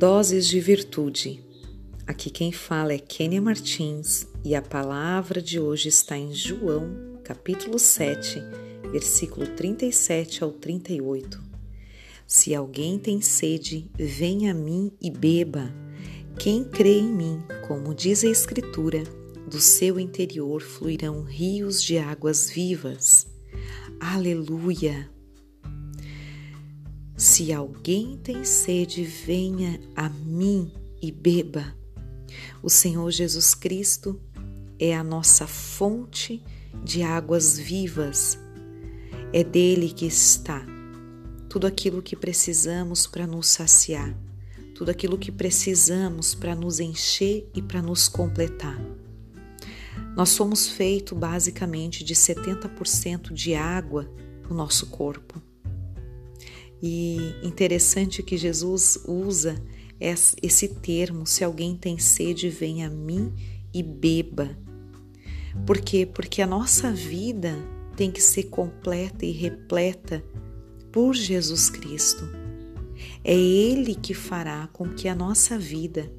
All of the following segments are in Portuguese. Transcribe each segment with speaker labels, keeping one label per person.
Speaker 1: Doses de Virtude. Aqui quem fala é Kênia Martins e a palavra de hoje está em João, capítulo 7, versículo 37 ao 38. Se alguém tem sede, venha a mim e beba. Quem crê em mim, como diz a Escritura, do seu interior fluirão rios de águas vivas. Aleluia! Se alguém tem sede, venha a mim e beba. O Senhor Jesus Cristo é a nossa fonte de águas vivas. É dele que está tudo aquilo que precisamos para nos saciar, tudo aquilo que precisamos para nos encher e para nos completar. Nós somos feitos basicamente de 70% de água no nosso corpo. E interessante que Jesus usa esse termo: se alguém tem sede, venha a mim e beba. Por quê? Porque a nossa vida tem que ser completa e repleta por Jesus Cristo. É Ele que fará com que a nossa vida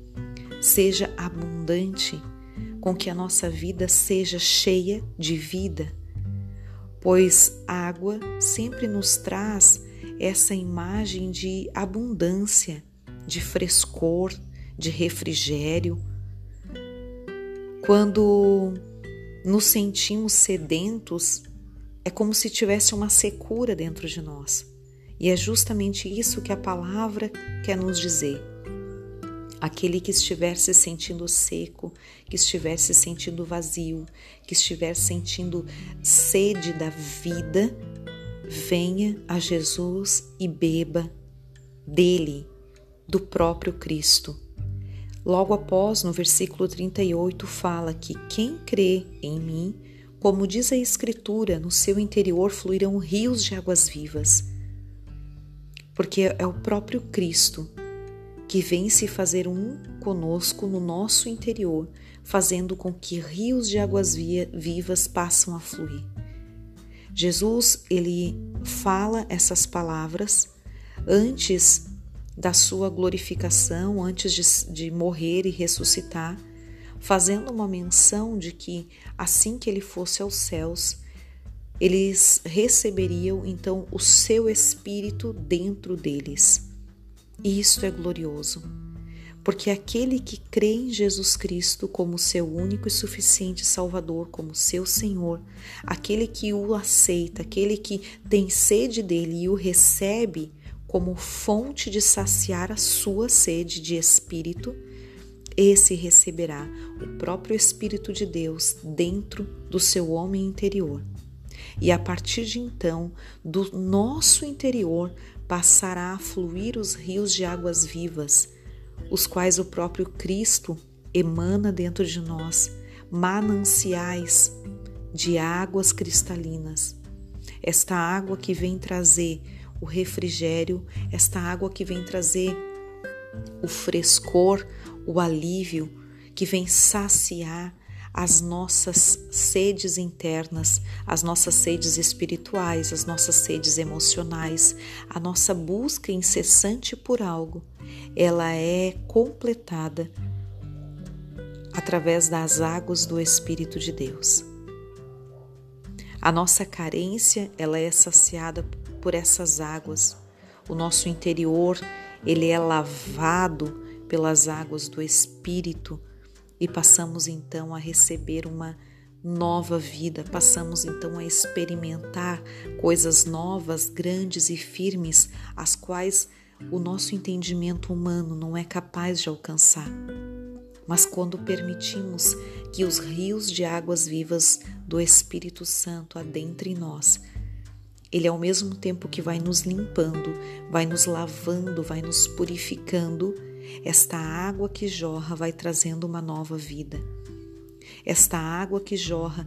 Speaker 1: seja abundante, com que a nossa vida seja cheia de vida, pois água sempre nos traz essa imagem de abundância, de frescor, de refrigério. Quando nos sentimos sedentos, é como se tivesse uma secura dentro de nós. E é justamente isso que a palavra quer nos dizer. Aquele que estiver se sentindo seco, que estiver se sentindo vazio, que estiver sentindo sede da vida, venha a Jesus e beba dele, do próprio Cristo. Logo após, no versículo 38, fala que quem crê em mim, como diz a Escritura, no seu interior fluirão rios de águas vivas. Porque é o próprio Cristo que vem se fazer um conosco no nosso interior, fazendo com que rios de águas vivas passam a fluir. Jesus, ele fala essas palavras antes da sua glorificação, antes de, de morrer e ressuscitar, fazendo uma menção de que assim que ele fosse aos céus, eles receberiam então o seu espírito dentro deles. E isto é glorioso porque aquele que crê em Jesus Cristo como seu único e suficiente Salvador, como seu Senhor, aquele que o aceita, aquele que tem sede dele e o recebe como fonte de saciar a sua sede de espírito, esse receberá o próprio Espírito de Deus dentro do seu homem interior. E a partir de então, do nosso interior passará a fluir os rios de águas vivas os quais o próprio Cristo emana dentro de nós, mananciais de águas cristalinas. Esta água que vem trazer o refrigério, esta água que vem trazer o frescor, o alívio, que vem saciar as nossas sedes internas, as nossas sedes espirituais, as nossas sedes emocionais, a nossa busca incessante por algo, ela é completada através das águas do Espírito de Deus. A nossa carência, ela é saciada por essas águas. O nosso interior, ele é lavado pelas águas do Espírito e passamos então a receber uma nova vida, passamos então a experimentar coisas novas, grandes e firmes, as quais o nosso entendimento humano não é capaz de alcançar. Mas quando permitimos que os rios de águas vivas do Espírito Santo adentrem nós, ele ao mesmo tempo que vai nos limpando, vai nos lavando, vai nos purificando, esta água que jorra vai trazendo uma nova vida. Esta água que jorra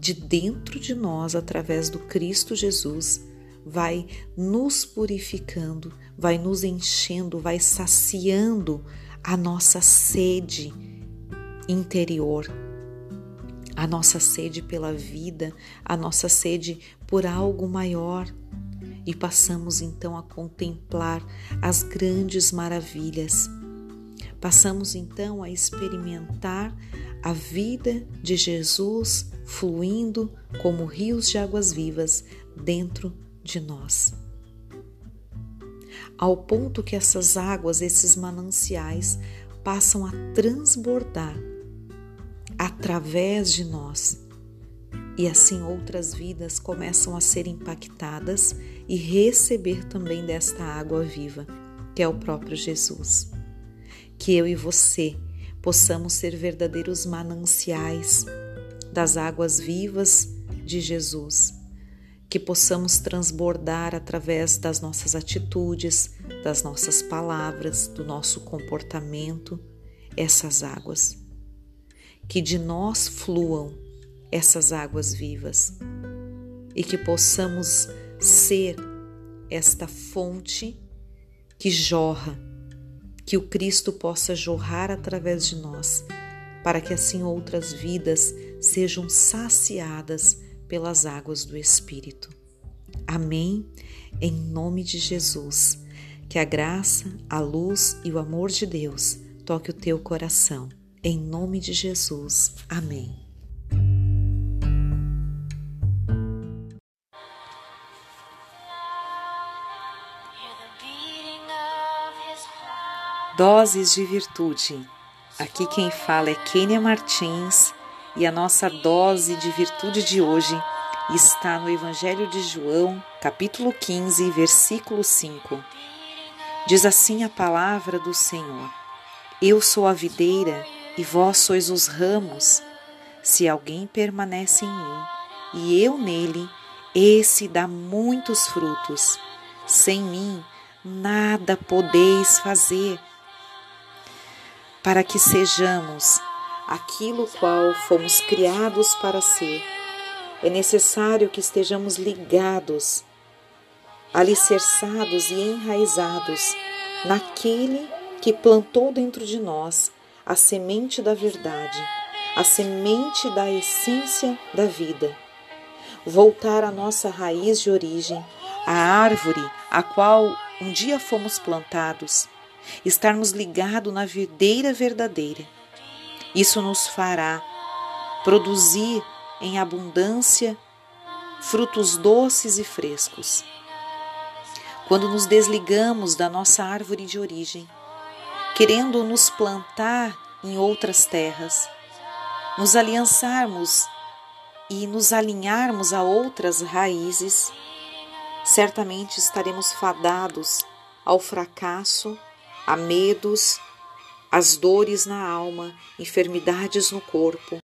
Speaker 1: de dentro de nós através do Cristo Jesus vai nos purificando, vai nos enchendo, vai saciando a nossa sede interior, a nossa sede pela vida, a nossa sede por algo maior. E passamos então a contemplar as grandes maravilhas Passamos então a experimentar a vida de Jesus fluindo como rios de águas vivas dentro de nós. Ao ponto que essas águas, esses mananciais, passam a transbordar através de nós. E assim outras vidas começam a ser impactadas e receber também desta água viva, que é o próprio Jesus. Que eu e você possamos ser verdadeiros mananciais das águas vivas de Jesus, que possamos transbordar através das nossas atitudes, das nossas palavras, do nosso comportamento, essas águas. Que de nós fluam essas águas vivas e que possamos ser esta fonte que jorra, que o Cristo possa jorrar através de nós, para que assim outras vidas sejam saciadas pelas águas do Espírito. Amém. Em nome de Jesus, que a graça, a luz e o amor de Deus toque o teu coração. Em nome de Jesus. Amém. Doses de Virtude. Aqui quem fala é Kênia Martins e a nossa dose de virtude de hoje está no Evangelho de João, capítulo 15, versículo 5. Diz assim a palavra do Senhor: Eu sou a videira e vós sois os ramos. Se alguém permanece em mim e eu nele, esse dá muitos frutos. Sem mim, nada podeis fazer para que sejamos aquilo qual fomos criados para ser. É necessário que estejamos ligados, alicerçados e enraizados naquele que plantou dentro de nós a semente da verdade, a semente da essência da vida. Voltar à nossa raiz de origem, a árvore a qual um dia fomos plantados estarmos ligados na videira verdadeira. Isso nos fará produzir em abundância frutos doces e frescos. Quando nos desligamos da nossa árvore de origem, querendo nos plantar em outras terras, nos aliançarmos e nos alinharmos a outras raízes, certamente estaremos fadados ao fracasso a medos, as dores na alma, enfermidades no corpo,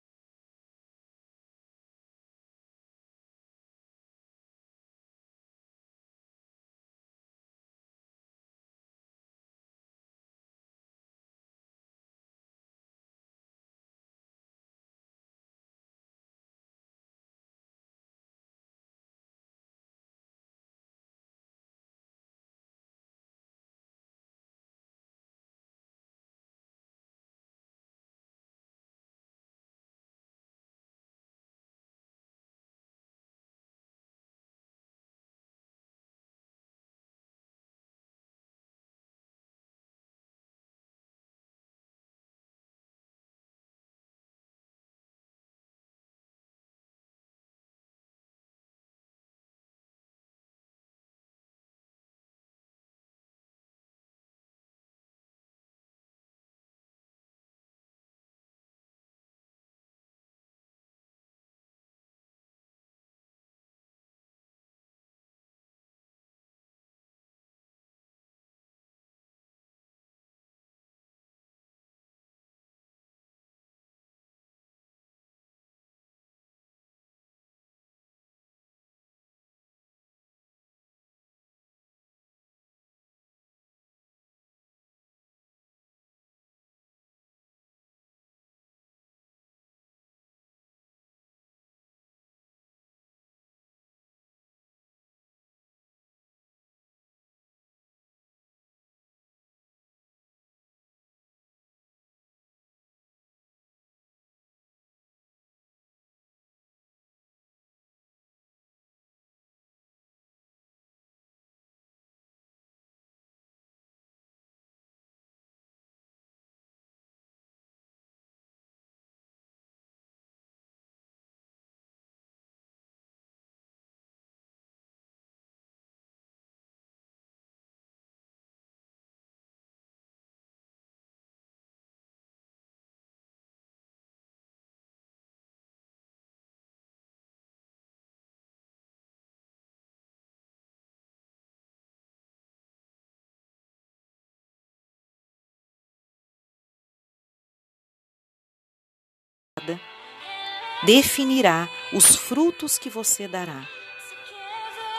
Speaker 1: definirá os frutos que você dará.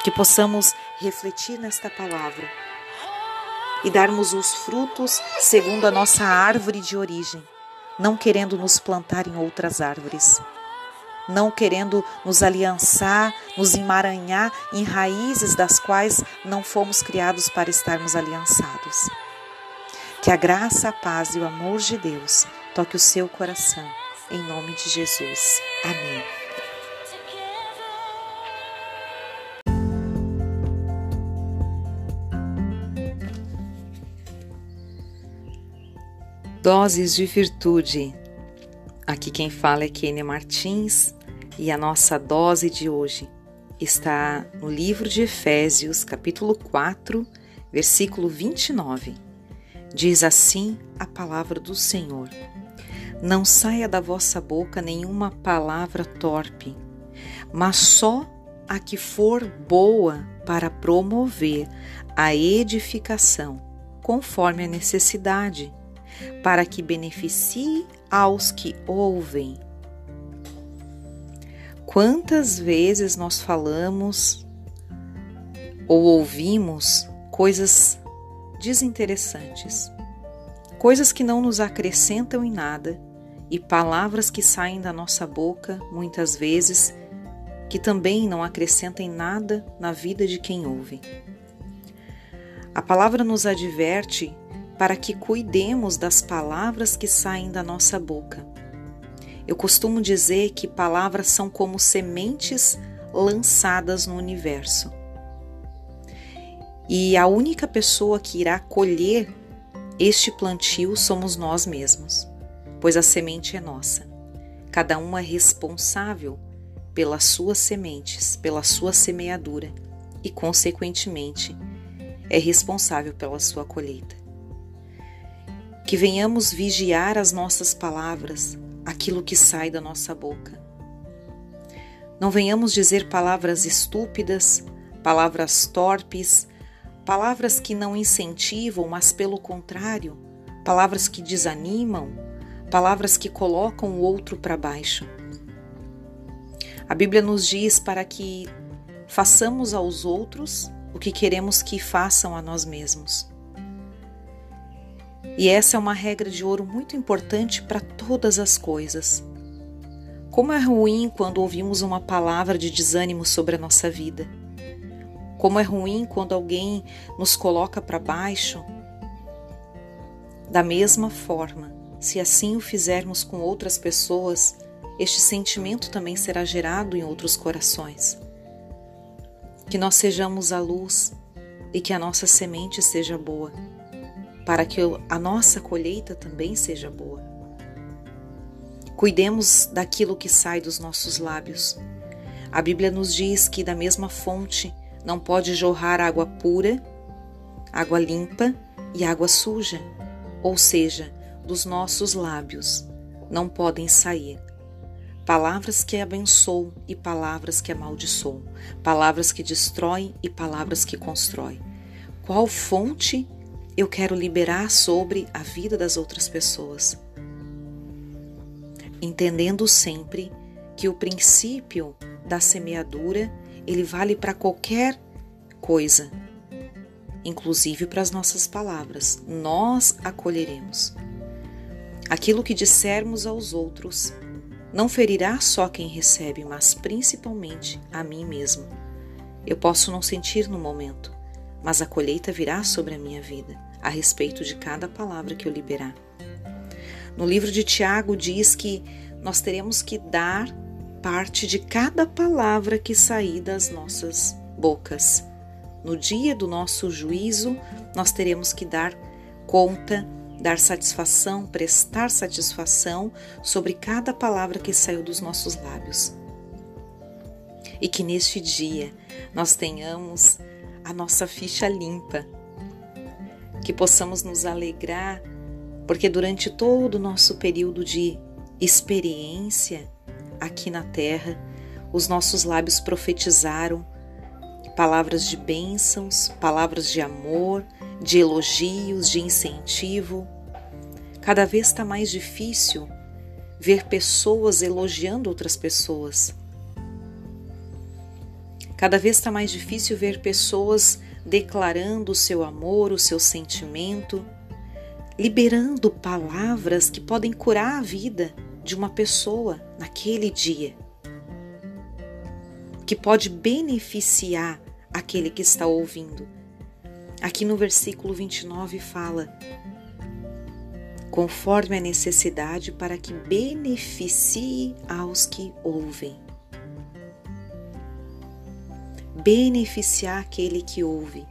Speaker 1: Que possamos refletir nesta palavra e darmos os frutos segundo a nossa árvore de origem, não querendo nos plantar em outras árvores, não querendo nos aliançar, nos emaranhar em raízes das quais não fomos criados para estarmos aliançados. Que a graça, a paz e o amor de Deus toque o seu coração, em nome de Jesus. Amém. Doses de virtude. Aqui quem fala é Kênia Martins e a nossa dose de hoje está no livro de Efésios, capítulo 4, versículo 29. Diz assim a palavra do Senhor: Não saia da vossa boca nenhuma palavra torpe, mas só a que for boa para promover a edificação, conforme a necessidade para que beneficie aos que ouvem. Quantas vezes nós falamos ou ouvimos coisas desinteressantes, coisas que não nos acrescentam em nada e palavras que saem da nossa boca, muitas vezes, que também não acrescentam nada na vida de quem ouve. A palavra nos adverte para que cuidemos das palavras que saem da nossa boca. Eu costumo dizer que palavras são como sementes lançadas no universo. E a única pessoa que irá colher este plantio somos nós mesmos, pois a semente é nossa. Cada um é responsável pelas suas sementes, pela sua semeadura e, consequentemente, é responsável pela sua colheita que venhamos vigiar as nossas palavras, aquilo que sai da nossa boca. Não venhamos dizer palavras estúpidas, palavras torpes, palavras que não incentivam, mas pelo contrário, palavras que desanimam, palavras que colocam o outro para baixo. A Bíblia nos diz para que façamos aos outros o que queremos que façam a nós mesmos. E essa é uma regra de ouro muito importante para todas as coisas. Como é ruim quando ouvimos uma palavra de desânimo sobre a nossa vida. Como é ruim quando alguém nos coloca para baixo. Da mesma forma, se assim o fizermos com outras pessoas, este sentimento também será gerado em outros corações. Que nós sejamos a luz e que a nossa semente seja boa para que a nossa colheita também seja boa. Cuidemos daquilo que sai dos nossos lábios. A Bíblia nos diz que da mesma fonte não pode jorrar água pura, água limpa e água suja, ou seja, dos nossos lábios não podem sair palavras que abençoam e palavras que amaldiçoam, palavras que destroem e palavras que constroem. Qual fonte eu quero liberar sobre a vida das outras pessoas. Entendendo sempre que o princípio da semeadura, ele vale para qualquer coisa, inclusive para as nossas palavras. Nós acolheremos. Aquilo que dissermos aos outros não ferirá só quem recebe, mas principalmente a mim mesmo. Eu posso não sentir no momento, mas a colheita virá sobre a minha vida, a respeito de cada palavra que eu liberar. No livro de Tiago diz que nós teremos que dar parte de cada palavra que sair das nossas bocas. No dia do nosso juízo, nós teremos que dar conta, dar satisfação, prestar satisfação sobre cada palavra que saiu dos nossos lábios. E que neste dia nós tenhamos a nossa ficha limpa, que possamos nos alegrar, porque durante todo o nosso período de experiência aqui na Terra, os nossos lábios profetizaram palavras de bênçãos, palavras de amor, de elogios, de incentivo. Cada vez está mais difícil ver pessoas elogiando outras pessoas. Cada vez está mais difícil ver pessoas declarando o seu amor, o seu sentimento, liberando palavras que podem curar a vida de uma pessoa naquele dia, que pode beneficiar aquele que está ouvindo. Aqui no versículo 29 fala: conforme a necessidade, para que beneficie aos que ouvem. Beneficiar aquele que ouve,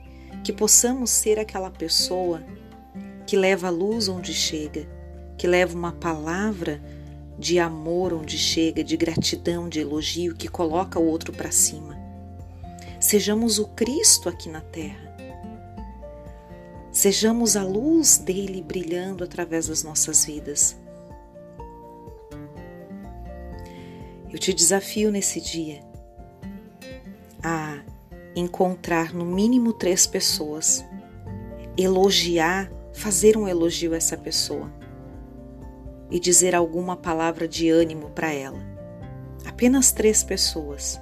Speaker 1: que possamos ser aquela pessoa que leva a luz onde chega, que leva uma palavra de amor onde chega, de gratidão, de elogio, que coloca o outro para cima. Sejamos o Cristo aqui na terra Sejamos a luz dele brilhando através das nossas vidas. Eu te desafio nesse dia a encontrar no mínimo três pessoas, elogiar, fazer um elogio a essa pessoa e dizer alguma palavra de ânimo para ela. Apenas três pessoas.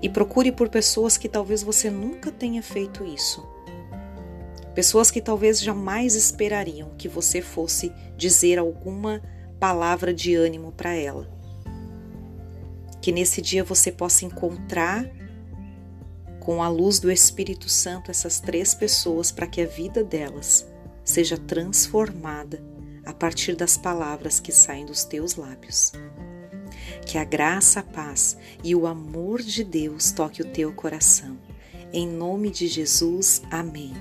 Speaker 1: E procure por pessoas que talvez você nunca tenha feito isso Pessoas que talvez jamais esperariam que você fosse dizer alguma palavra de ânimo para ela. Que nesse dia você possa encontrar com a luz do Espírito Santo essas três pessoas para que a vida delas seja transformada a partir das palavras que saem dos teus lábios. Que a graça, a paz e o amor de Deus toque o teu coração. Em nome de Jesus, amém.